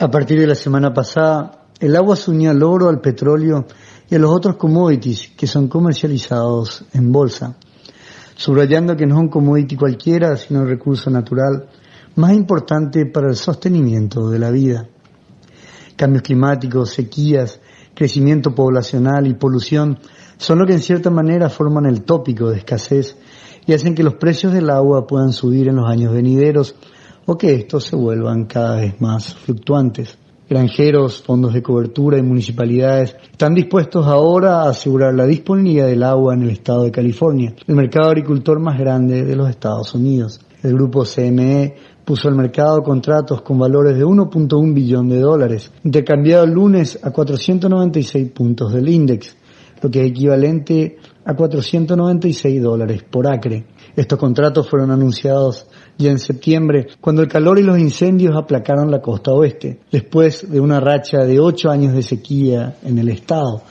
A partir de la semana pasada, el agua se unió al oro, al petróleo y a los otros commodities que son comercializados en bolsa, subrayando que no es un commodity cualquiera, sino el recurso natural más importante para el sostenimiento de la vida. Cambios climáticos, sequías, crecimiento poblacional y polución son lo que en cierta manera forman el tópico de escasez y hacen que los precios del agua puedan subir en los años venideros o que estos se vuelvan cada vez más fluctuantes. Granjeros, fondos de cobertura y municipalidades están dispuestos ahora a asegurar la disponibilidad del agua en el estado de California, el mercado agricultor más grande de los Estados Unidos. El grupo CME puso al mercado contratos con valores de 1.1 billón de dólares, intercambiado el lunes a 496 puntos del índice, lo que es equivalente a 496 dólares por acre. Estos contratos fueron anunciados ya en septiembre, cuando el calor y los incendios aplacaron la costa oeste, después de una racha de ocho años de sequía en el estado,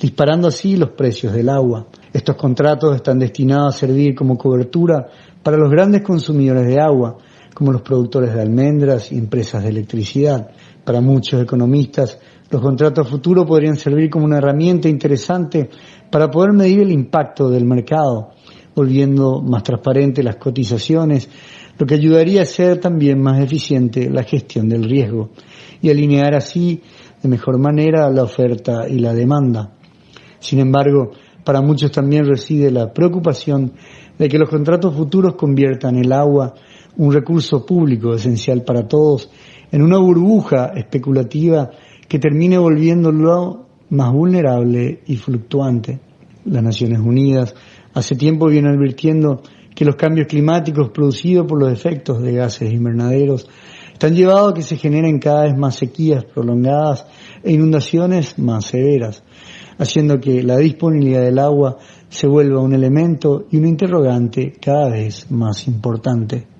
disparando así los precios del agua. Estos contratos están destinados a servir como cobertura para los grandes consumidores de agua, como los productores de almendras y empresas de electricidad. Para muchos economistas, los contratos futuros podrían servir como una herramienta interesante para poder medir el impacto del mercado, volviendo más transparentes las cotizaciones, lo que ayudaría a ser también más eficiente la gestión del riesgo y alinear así de mejor manera la oferta y la demanda. Sin embargo, para muchos también reside la preocupación de que los contratos futuros conviertan el agua, un recurso público esencial para todos, en una burbuja especulativa que termine volviéndolo más vulnerable y fluctuante. Las Naciones Unidas hace tiempo vienen advirtiendo que los cambios climáticos producidos por los efectos de gases invernaderos están llevados a que se generen cada vez más sequías prolongadas e inundaciones más severas, haciendo que la disponibilidad del agua se vuelva un elemento y un interrogante cada vez más importante.